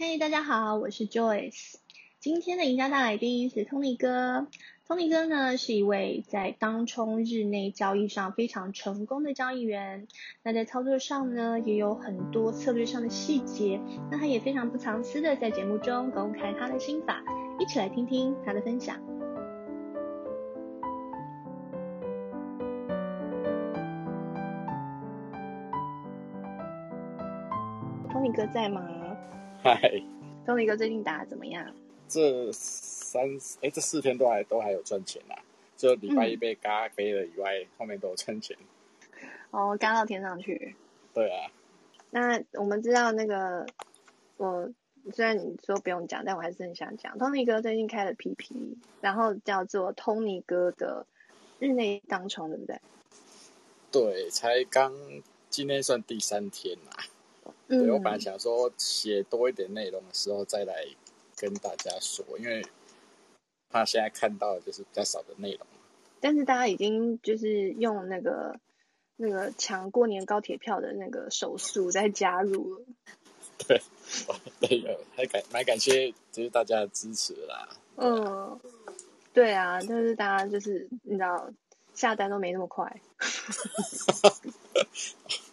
嘿大家好，我是 Joyce。今天的赢家大来宾是 Tony 哥。Tony 哥呢是一位在当冲日内交易上非常成功的交易员。那在操作上呢也有很多策略上的细节。那他也非常不藏私的在节目中公开他的心法，一起来听听他的分享。Tony 哥在吗？嗨，Tony 哥最近打的怎么样？这三哎，这四天都还都还有赚钱呐、啊，就礼拜一被嘎飞了以外，嗯、后面都有赚钱。哦，嘎到天上去。对啊。那我们知道那个，我虽然你说不用讲，但我还是很想讲。Tony 哥最近开了 PP，然后叫做 Tony 哥的日内当冲，对不对？对，才刚今天算第三天呐、啊。对，我本来想说写多一点内容的时候再来跟大家说，因为怕现在看到的就是比较少的内容。但是大家已经就是用那个那个抢过年高铁票的那个手速在加入了。对，对，还感蛮感谢就是大家的支持啦。嗯，对啊，但是大家就是你知道下单都没那么快。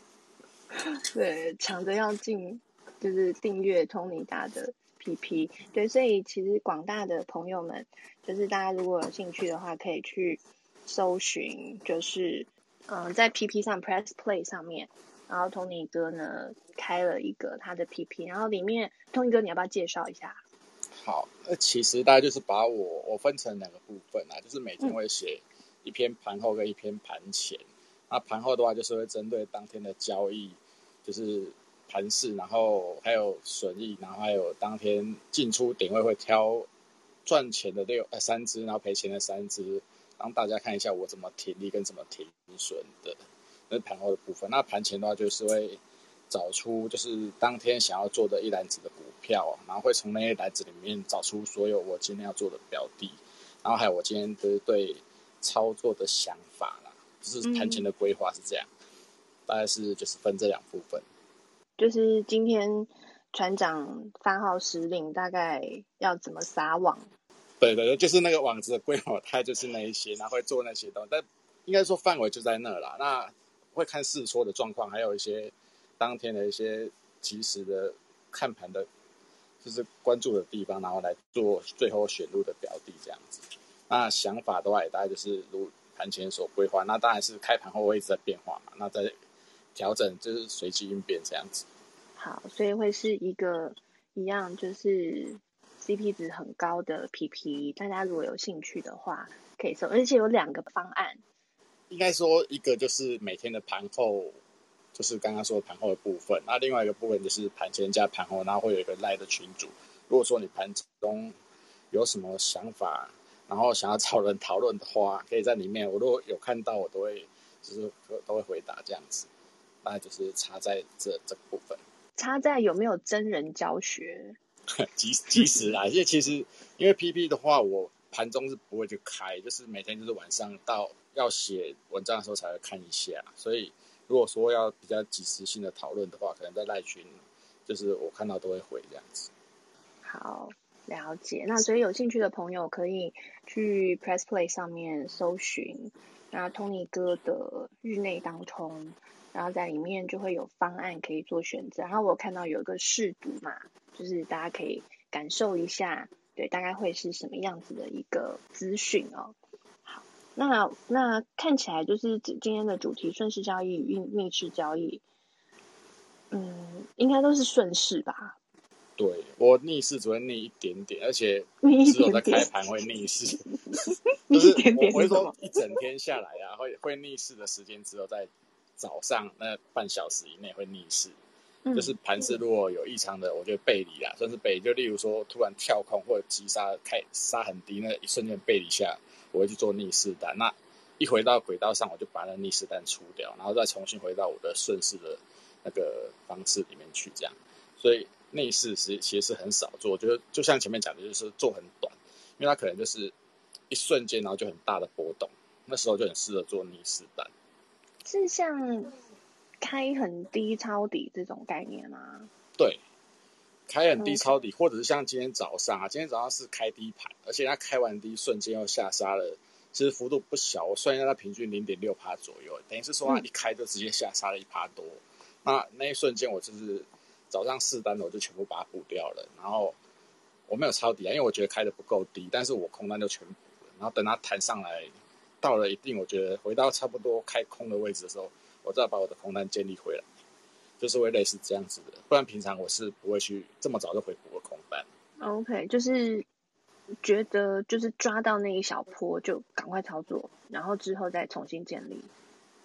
对，抢着要进，就是订阅 Tony 大的 PP。对，所以其实广大的朋友们，就是大家如果有兴趣的话，可以去搜寻，就是嗯、呃，在 PP 上 Press Play 上面，然后 Tony 哥呢开了一个他的 PP，然后里面 Tony 哥你要不要介绍一下？好，那其实大概就是把我我分成两个部分啊，就是每天会写一篇盘后跟一篇盘前。嗯、那盘后的话，就是会针对当天的交易。就是盘势，然后还有损益，然后还有当天进出点位会挑赚钱的六呃三只，然后赔钱的三只，让大家看一下我怎么停利跟怎么停损的。那盘后的部分。那盘前的话就是会找出就是当天想要做的一篮子的股票，然后会从那一篮子里面找出所有我今天要做的标的，然后还有我今天的对操作的想法啦，就是盘前的规划是这样。嗯大概是就是分这两部分，就是今天船长发号施令，大概要怎么撒网？对对对，就是那个网子的规模，它就是那一些，然后会做那些东西，但应该说范围就在那啦。那会看试错的状况，还有一些当天的一些及时的看盘的，就是关注的地方，然后来做最后选入的标的这样子。那想法的话，也大概就是如盘前所规划，那当然是开盘后会一直在变化嘛。那在调整就是随机应变这样子。好，所以会是一个一样，就是 CP 值很高的 PP。大家如果有兴趣的话，可以搜，而且有两个方案。应该说，一个就是每天的盘后，就是刚刚说的盘后的部分。那另外一个部分就是盘前加盘后，然后会有一个 Line 的群组。如果说你盘中有什么想法，然后想要找人讨论的话，可以在里面。我如果有看到，我都会就是都会回答这样子。那就是差在这这个部分，差在有没有真人教学？即即时啊，因为其实因为 PP 的话，我盘中是不会去开，就是每天就是晚上到要写文章的时候才会看一下。所以如果说要比较即时性的讨论的话，可能在赖群，就是我看到都会回这样子。好，了解。那所以有兴趣的朋友可以去 Press Play 上面搜寻，那 Tony 哥的日内当冲。然后在里面就会有方案可以做选择，然后我看到有一个试读嘛，就是大家可以感受一下，对，大概会是什么样子的一个资讯哦。好，那那看起来就是今天的主题顺势交易与逆势交易，嗯，应该都是顺势吧？对，我逆势只会逆一点点，而且 只有在开盘会逆势，逆一点点，我会说一整天下来啊，会会逆势的时间只有在。早上那半小时以内会逆势，嗯、就是盘势如果有异常的，我觉得背离啦，算是背离。就例如说突然跳空或者急杀开杀很低，那一瞬间背离下，我会去做逆势单。那一回到轨道上，我就把那逆势单出掉，然后再重新回到我的顺势的那个方式里面去，这样。所以逆势其实其实是很少做，我觉得就像前面讲的，就是做很短，因为它可能就是一瞬间，然后就很大的波动，那时候就很适合做逆势单。是像开很低抄底这种概念吗？对，开开很低抄底，或者是像今天早上啊，今天早上是开低盘，而且它开完低瞬间又下杀了，其实幅度不小，我算一下它平均零点六趴左右，等于是说它一开就直接下杀了一趴多。嗯、那那一瞬间我就是早上四单的，我就全部把它补掉了，然后我没有抄底啊，因为我觉得开的不够低，但是我空单就全补了，然后等它弹上来到了一定，我觉得回到差不多开空的位置的时候，我再把我的空单建立回来。就是会类似这样子的，不然平常我是不会去这么早就回补个空单。OK，就是觉得就是抓到那一小波就赶快操作，然后之后再重新建立。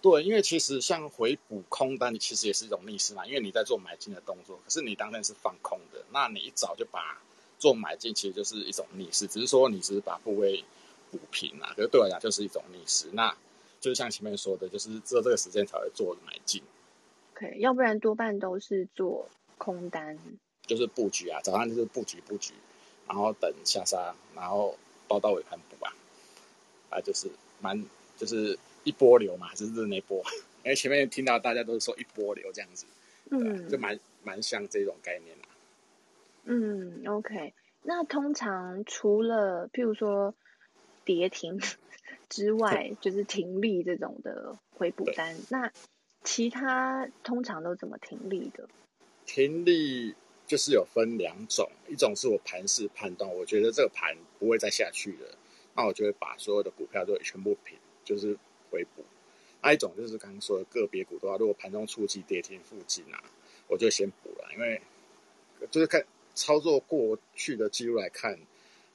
对，因为其实像回补空单，你其实也是一种逆势嘛，因为你在做买进的动作，可是你当天是放空的，那你一早就把做买进，其实就是一种逆势，只是说你只是把部位补平啊，可是对我来讲就是一种逆势。那就是像前面说的，就是只有这个时间才会做买进。Okay, 要不然多半都是做空单，就是布局啊，早上就是布局布局，然后等下杀，然后包到尾盘补啊，啊，就是蛮就是一波流嘛，还是日内波？因 为前面听到大家都是说一波流这样子，嗯，就蛮蛮像这种概念啊。嗯，OK，那通常除了譬如说跌停 之外，就是停利这种的回补单，那。其他通常都怎么停利的？停利就是有分两种，一种是我盘势判断，我觉得这个盘不会再下去了，那我就会把所有的股票都全部平，就是回补。那一种就是刚刚说的个别股的话，如果盘中触及跌停附近啊，我就先补了，因为就是看操作过去的记录来看，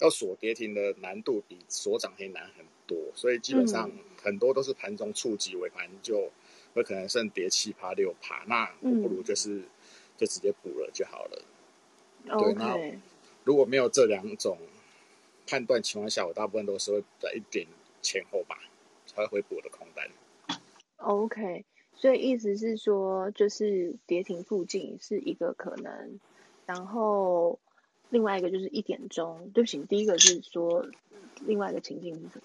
要锁跌停的难度比锁涨停难很多，所以基本上很多都是盘中触及尾盘就。会可能剩跌七趴六趴，那我不如就是、嗯、就直接补了就好了。对，那如果没有这两种判断情况下，我大部分都是会在一点前后吧才会回补的空单。OK，所以意思是说，就是跌停附近是一个可能，然后另外一个就是一点钟。对不起，第一个是说另外一个情境是什么？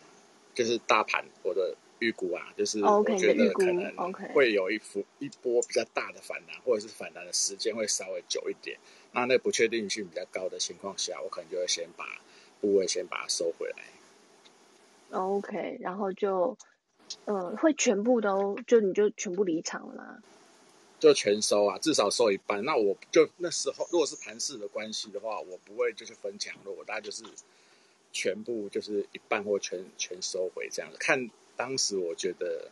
就是大盘我的。预估啊，就是我觉得可能会有一幅一波比较大的反弹，或者是反弹的时间会稍微久一点。那那不确定性比较高的情况下，我可能就会先把部位先把它收回来。OK，然后就呃会全部都就你就全部离场了？就全收啊，至少收一半。那我就那时候如果是盘势的关系的话，我不会就是分强弱，我大概就是全部就是一半或全全收回这样子看。当时我觉得，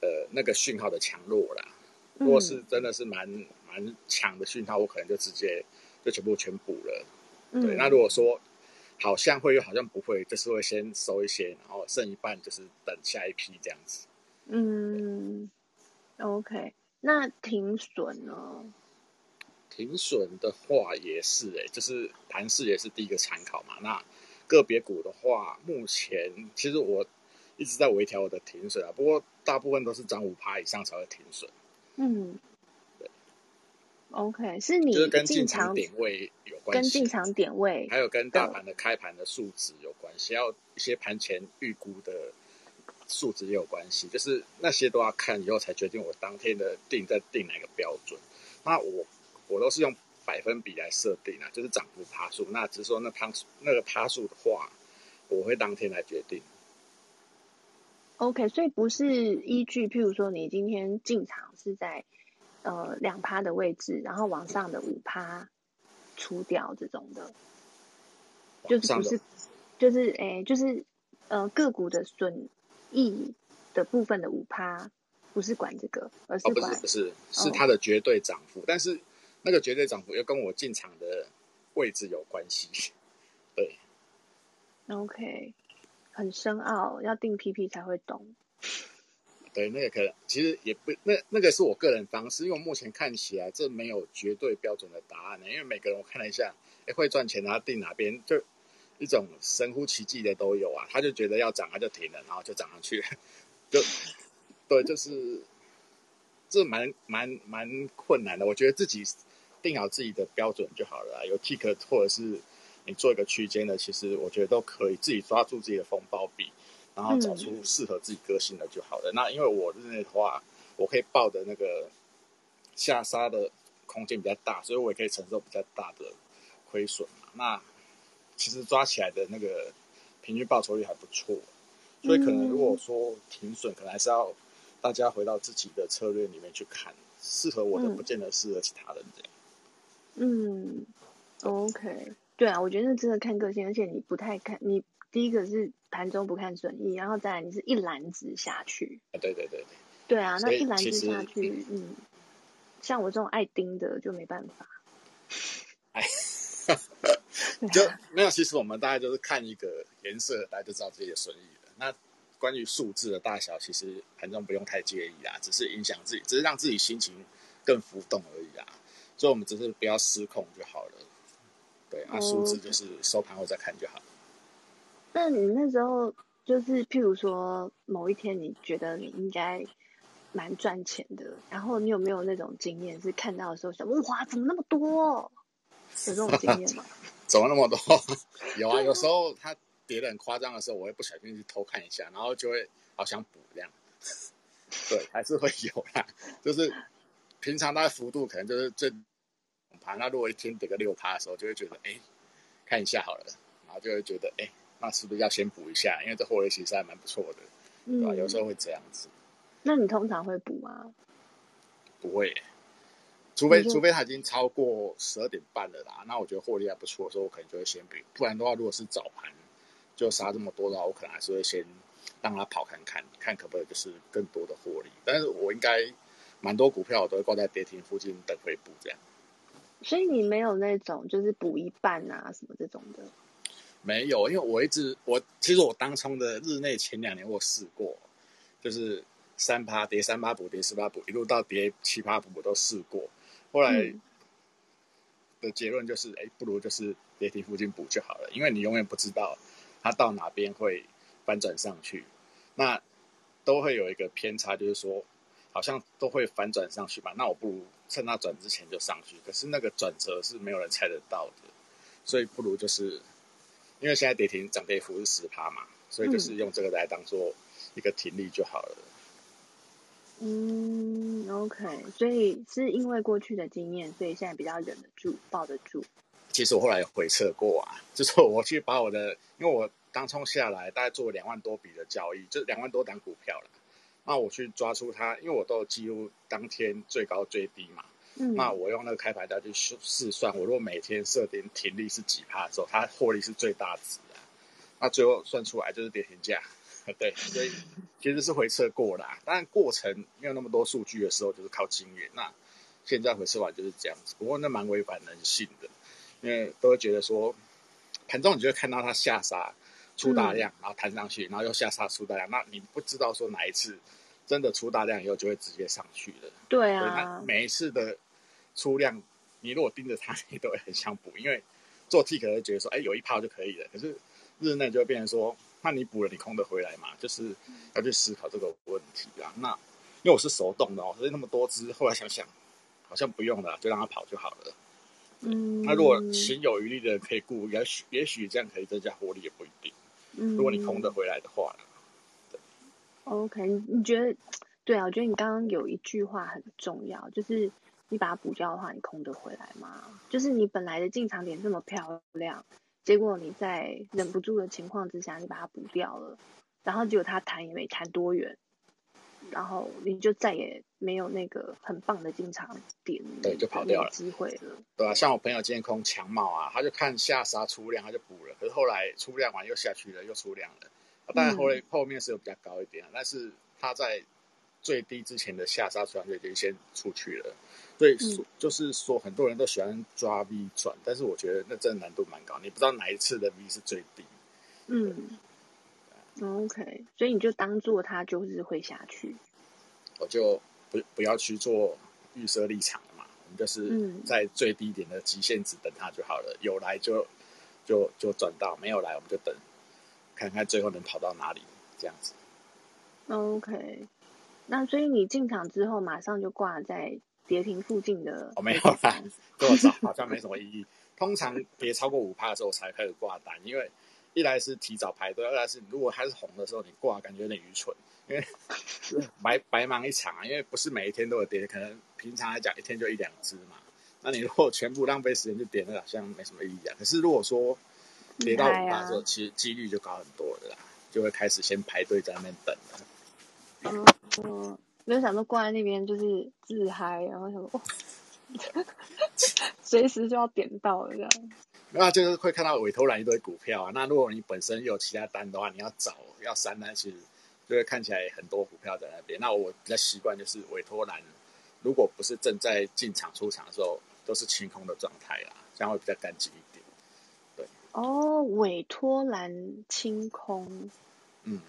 呃，那个讯号的强弱啦，如果是真的是蛮蛮强的讯号，我可能就直接就全部全补了。嗯、对，那如果说好像会又好像不会，就是会先收一些，然后剩一半就是等下一批这样子。嗯，OK，那停损呢？停损的话也是哎、欸，就是盘势也是第一个参考嘛。那个别股的话，目前其实我。一直在微调我的停损啊，不过大部分都是涨五趴以上才会停损。嗯，对。OK，是你就是跟进场点位有关系，跟进场点位，还有跟大盘的开盘的数值有关系，要一些盘前预估的数值也有关系，就是那些都要看以后才决定我当天的定在定哪个标准。那我我都是用百分比来设定啊，就是涨幅趴数。那只是说那趴那个趴数的话，我会当天来决定。OK，所以不是依据，譬如说你今天进场是在呃两趴的位置，然后往上的五趴出掉这种的，就是不是，就是诶，就是呃个股的损益的部分的五趴，不是管这个，而是管、哦、不是不是是它的绝对涨幅，哦、但是那个绝对涨幅又跟我进场的位置有关系，对，OK。很深奥，要定 PP 才会懂。对，那个可能其实也不，那那个是我个人方式，因为我目前看起来这没有绝对标准的答案呢。因为每个人我看了一下，哎，会赚钱，然后定哪边，就一种神乎其技的都有啊。他就觉得要涨，他就停了，然后就涨上去了，就对，就是这蛮蛮蛮困难的。我觉得自己定好自己的标准就好了，有 tick 或者是。你做一个区间的，其实我觉得都可以自己抓住自己的风暴比，然后找出适合自己个性的就好了。那因为我日内的话，我可以抱的那个下杀的空间比较大，所以我也可以承受比较大的亏损嘛。那其实抓起来的那个平均报酬率还不错，所以可能如果说停损，可能还是要大家回到自己的策略里面去看，适合我的不见得适合其他人这样。嗯，OK，对啊，我觉得那真的看个性，而且你不太看你。第一个是盘中不看损益，然后再来你是一篮子下去。对对对对。对啊，那一篮子下去，嗯，像我这种爱盯的就没办法。哎，就没有。其实我们大概就是看一个颜色，大家就知道自己的损益了。那关于数字的大小，其实盘中不用太介意啦，只是影响自己，只是让自己心情更浮动而已啊。所以我们只是不要失控就好了。对，啊数字就是收盘后再看就好。那你那时候就是，譬如说某一天，你觉得你应该蛮赚钱的，然后你有没有那种经验，是看到的时候想，哇，怎么那么多？有这种经验吗？怎么那么多？有啊，有时候他跌得很夸张的时候，我会不小心去偷看一下，然后就会好想补这样。对，还是会有啦。就是平常它的幅度可能就是这盘，那如果一天跌个六趴的时候，就会觉得哎，看一下好了，然后就会觉得哎。那是不是要先补一下？因为这获利其实还蛮不错的，嗯、对吧？有时候会这样子。那你通常会补吗？不会，除非除非它已经超过十二点半了啦。那我觉得获利还不错的时候，我可能就会先补。不然的话，如果是早盘就杀这么多的话，我可能还是会先让它跑看看，看可不可以就是更多的获利。但是我应该蛮多股票我都会挂在跌停附近等回补这样。所以你没有那种就是补一半啊什么这种的？没有，因为我一直我其实我当冲的日内前两年我试过，就是三趴跌三趴补跌四趴补，一路到跌七趴补我都试过。后来的结论就是，哎、嗯，不如就是跌停附近补就好了，因为你永远不知道它到哪边会翻转上去，那都会有一个偏差，就是说好像都会反转上去吧。那我不如趁它转之前就上去，可是那个转折是没有人猜得到的，所以不如就是。因为现在跌停涨跌幅是十趴嘛，所以就是用这个来当做一个停利就好了。嗯，OK，所以是因为过去的经验，所以现在比较忍得住、抱得住。其实我后来有回测过啊，就是我去把我的，因为我当冲下来大概做了两万多笔的交易，就两万多档股票了。那我去抓出它，因为我都有记录当天最高最低嘛。嗯、那我用那个开盘单去试算，我如果每天设定停利是几帕的时候，它获利是最大值的。那最后算出来就是跌停价，对，所以其实是回撤过啦。当然过程没有那么多数据的时候，就是靠经验。那现在回撤完就是这样子，不过那蛮违反人性的，因为都会觉得说盘中你就会看到它下杀出大量，然后弹上去，然后又下杀出大量，那你不知道说哪一次真的出大量以后就会直接上去了。对啊，每一次的。出量，你如果盯着它，你都会很想补，因为做 T 可能觉得说，哎，有一炮就可以了。可是日内就会变成说，那你补了，你空的回来嘛？就是要去思考这个问题啊。那因为我是手动的哦，所以那么多只，后来想想，好像不用了，就让它跑就好了。嗯，那如果心有余力的人可以顾，也许也许这样可以增加获利，也不一定。嗯，如果你空的回来的话。对。OK，你觉得？对啊，我觉得你刚刚有一句话很重要，就是。你把它补掉的话，你空的回来吗？就是你本来的进场点这么漂亮，结果你在忍不住的情况之下，你把它补掉了，然后结果它弹也没弹多远，然后你就再也没有那个很棒的进场点，对，就跑掉了，机会了。对啊，像我朋友今天空强茂啊，他就看下杀出量，他就补了，可是后来出量完又下去了，又出量了，当然后来后面是有比较高一点，但是他在最低之前的下杀出量就已经先出去了。对，嗯、就是说很多人都喜欢抓 V 转，但是我觉得那真的难度蛮高，你不知道哪一次的 V 是最低。嗯，OK，所以你就当做它就是会下去。我就不不要去做预设立场了嘛，我们就是在最低点的极限值等它就好了，嗯、有来就就就转到，没有来我们就等，看看最后能跑到哪里这样子。OK，那所以你进场之后马上就挂在。跌停附近的我、哦、没有啦，多少好像没什么意义。通常跌超过五趴的时候才开始挂单，因为一来是提早排队，二来是如果它是红的时候你挂，感觉有点愚蠢，因为 白白忙一场啊。因为不是每一天都有跌，可能平常来讲一天就一两只嘛。那你如果全部浪费时间去点，那好像没什么意义啊。可是如果说跌到五趴之后，其实几率就高很多了啦，就会开始先排队在那边等了。嗯，没有想到挂在那边就是自嗨，然后想说，随时就要点到了这样。那就是会看到委托栏一堆股票啊。那如果你本身有其他单的话，你要找要删单，其实就会看起来很多股票在那边。那我比较习惯就是委托栏，如果不是正在进场出场的时候，都是清空的状态啦，这样会比较干净一点。对，哦，委托栏清空，嗯，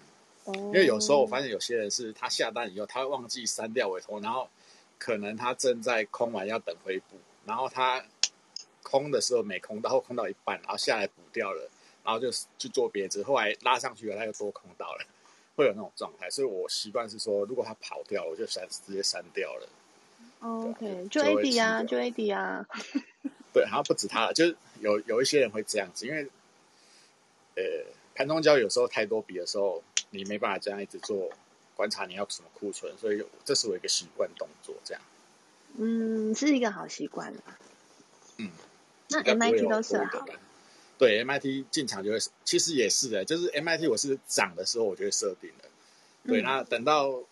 因为有时候我发现有些人是他下单以后，他会忘记删掉委托，然后可能他正在空完要等回补，然后他空的时候没空到，或空到一半，然后下来补掉了，然后就去做别的，后来拉上去了，他又多空到了，会有那种状态。所以我习惯是说，如果他跑掉，我就删直接删掉了。Oh, OK，就 AD 啊，就 AD 啊。对，好像不止他了，就是有有一些人会这样子，因为呃，盘中交易有时候太多笔的时候，你没办法这样一直做观察，你要什么库存，所以这是我一个习惯动作，这样。嗯，是一个好习惯。嗯，那 MIT 都设好。对，MIT 进场就会，其实也是的，就是 MIT 我是涨的时候我就会设定的。对，嗯、那等到。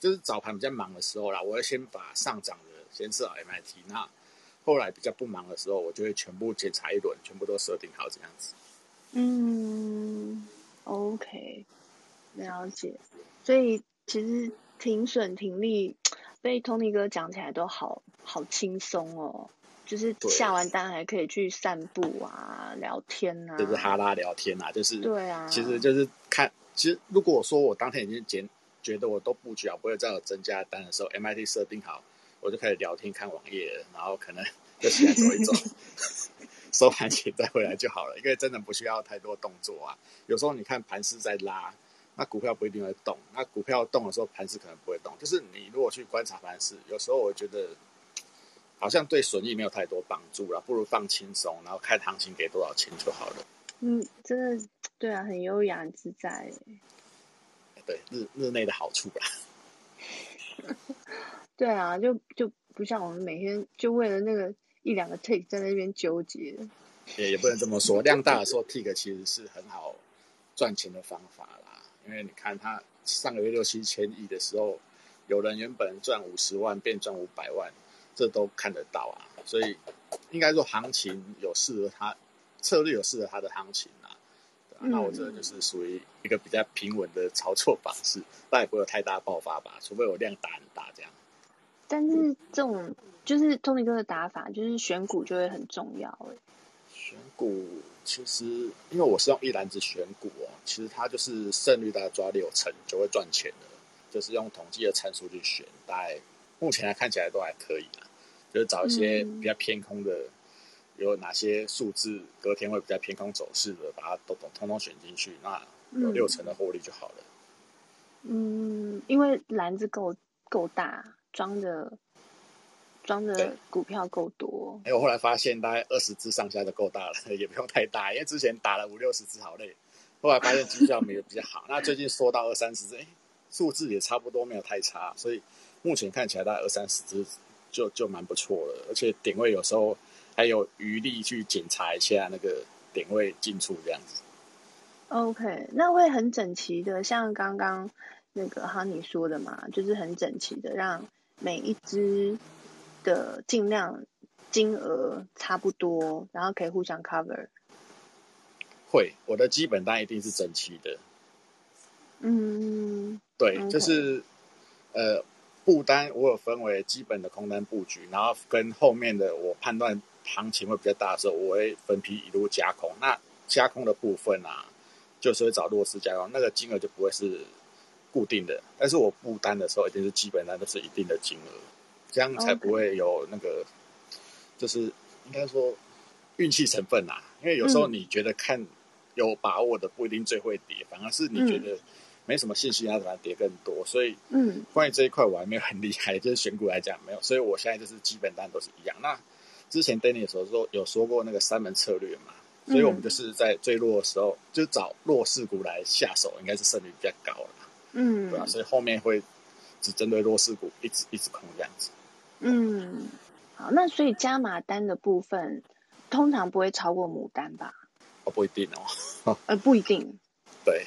就是早盘比较忙的时候啦，我要先把上涨的先设好 MIT，那后来比较不忙的时候，我就会全部检查一轮，全部都设定好这样子。嗯，OK，了解。所以其实停损停利被 Tony 哥讲起来都好好轻松哦，就是下完单还可以去散步啊、聊天啊，就是哈拉聊天啊，就是对啊，其实就是看，其实如果说我当天已经减。觉得我都布局好，不会再有增加单的时候，MIT 设定好，我就开始聊天看网页，然后可能 就起来走一走，收盘前再回来就好了。因为真的不需要太多动作啊。有时候你看盘势在拉，那股票不一定会动。那股票动的时候，盘势可能不会动。就是你如果去观察盘势，有时候我觉得好像对损益没有太多帮助了，不如放轻松，然后看行情给多少钱就好了。嗯，真的对啊，很优雅很自在。对日日内的好处吧。对啊，就就不像我们每天就为了那个一两个 take 在那边纠结。也也不能这么说，量大的时候 take 其实是很好赚钱的方法啦。因为你看他上个月六七千亿的时候，有人原本赚五十万变赚五百万，这都看得到啊。所以应该说行情有适合他策略，有适合他的行情。那我觉得就是属于一个比较平稳的操作方式，但也不会有太大爆发吧，除非我量大很大这样。但是这种就是 Tony 哥的打法，就是选股就会很重要哎。选股其实因为我是用一篮子选股哦，其实它就是胜率大概抓六成就会赚钱的，就是用统计的参数去选，大概目前来看起来都还可以啊，就是找一些比较偏空的。嗯有哪些数字隔天会比较偏空走势的，把它都统通通选进去，那有六成的获利就好了。嗯，因为篮子够够大，装的装的股票够多。哎，我后来发现大概二十只上下就够大了，也不用太大，因为之前打了五六十只好累。后来发现绩效没有比较好，那最近缩到二三十只，哎，数字也差不多，没有太差，所以目前看起来大概二三十只就就蛮不错了，而且点位有时候。还有余力去检查一下那个点位进出这样子。OK，那会很整齐的，像刚刚那个哈尼说的嘛，就是很整齐的，让每一只的尽量金额差不多，然后可以互相 cover。会，我的基本单一定是整齐的。嗯，对，okay. 就是呃，布单我有分为基本的空单布局，然后跟后面的我判断。行情会比较大的时候，我会分批一路加空。那加空的部分啊，就是会找弱势加空，那个金额就不会是固定的。但是我布单的时候，一定是基本上都是一定的金额，这样才不会有那个，就是应该说运气成分啊。因为有时候你觉得看有把握的不一定最会跌，反而是你觉得没什么信心，它反而跌更多。所以，嗯，关于这一块我还没有很厉害，就是选股来讲没有。所以我现在就是基本单都是一样。那之前 Danny 的时候说有说过那个三门策略嘛，所以我们就是在最弱的时候就找弱势股来下手，应该是胜率比较高了。嗯，对啊？所以后面会只针对弱势股一直一直空这样子。嗯，好，那所以加码单的部分通常不会超过牡丹吧？哦，不一定哦。呃，不一定。对。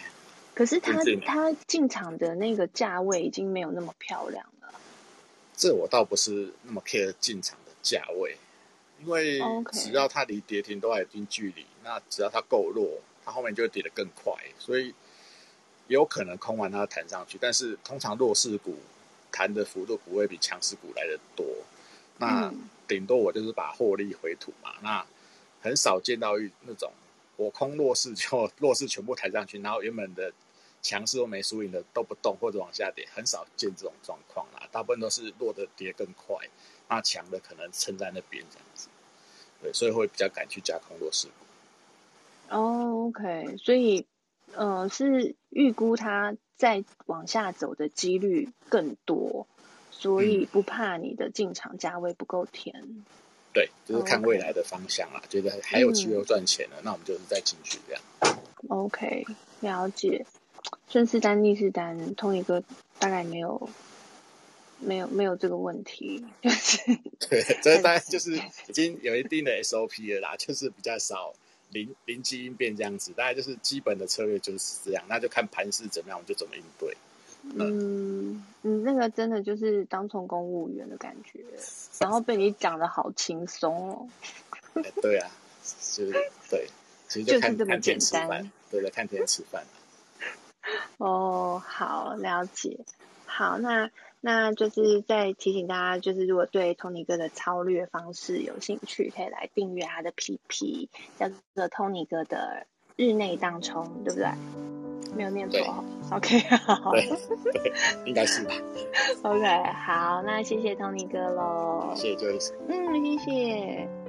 可是他他进场的那个价位已经没有那么漂亮了。这我倒不是那么 care 进场的价位，因为只要它离跌停都还有一定距离，那只要它够弱，它后面就会跌得更快，所以有可能空完它弹上去。但是通常弱势股弹的幅度不会比强势股来的多，那顶多我就是把获利回吐嘛。那很少见到那种我空弱势就弱势全部抬上去，然后原本的。强势都没输赢的都不动或者往下跌，很少见这种状况啦。大部分都是弱的跌更快，那强的可能撑在那边这样子。对，所以会比较敢去加空弱势股。哦，OK，所以呃是预估它再往下走的几率更多，所以不怕你的进场价位不够甜。嗯。对，就是看未来的方向啦。觉得还有机会赚钱了，嗯，那我们就是再进去这样。OK，了解。顺势单、逆势单，Tony 哥大概没有、没有、没有这个问题，就是对，这大概就是已经有一定的 SOP 了啦，就是比较少临临机应变这样子，大概就是基本的策略就是这样，那就看盘势怎么样，我们就怎么应对。嗯，你那个真的就是当从公务员的感觉，然后被你讲的好轻松哦。欸、对啊，就是对，其实就看就是这么简单，对了，看天吃饭。哦，好，了解。好，那那就是在提醒大家，就是如果对 Tony 哥的操略方式有兴趣，可以来订阅他的 PP，叫做 Tony 哥的日内当冲，对不对？没有念错。OK，好。对，应该是吧。OK，好，那谢谢 Tony 哥喽。谢谢 Joyce。嗯，谢谢。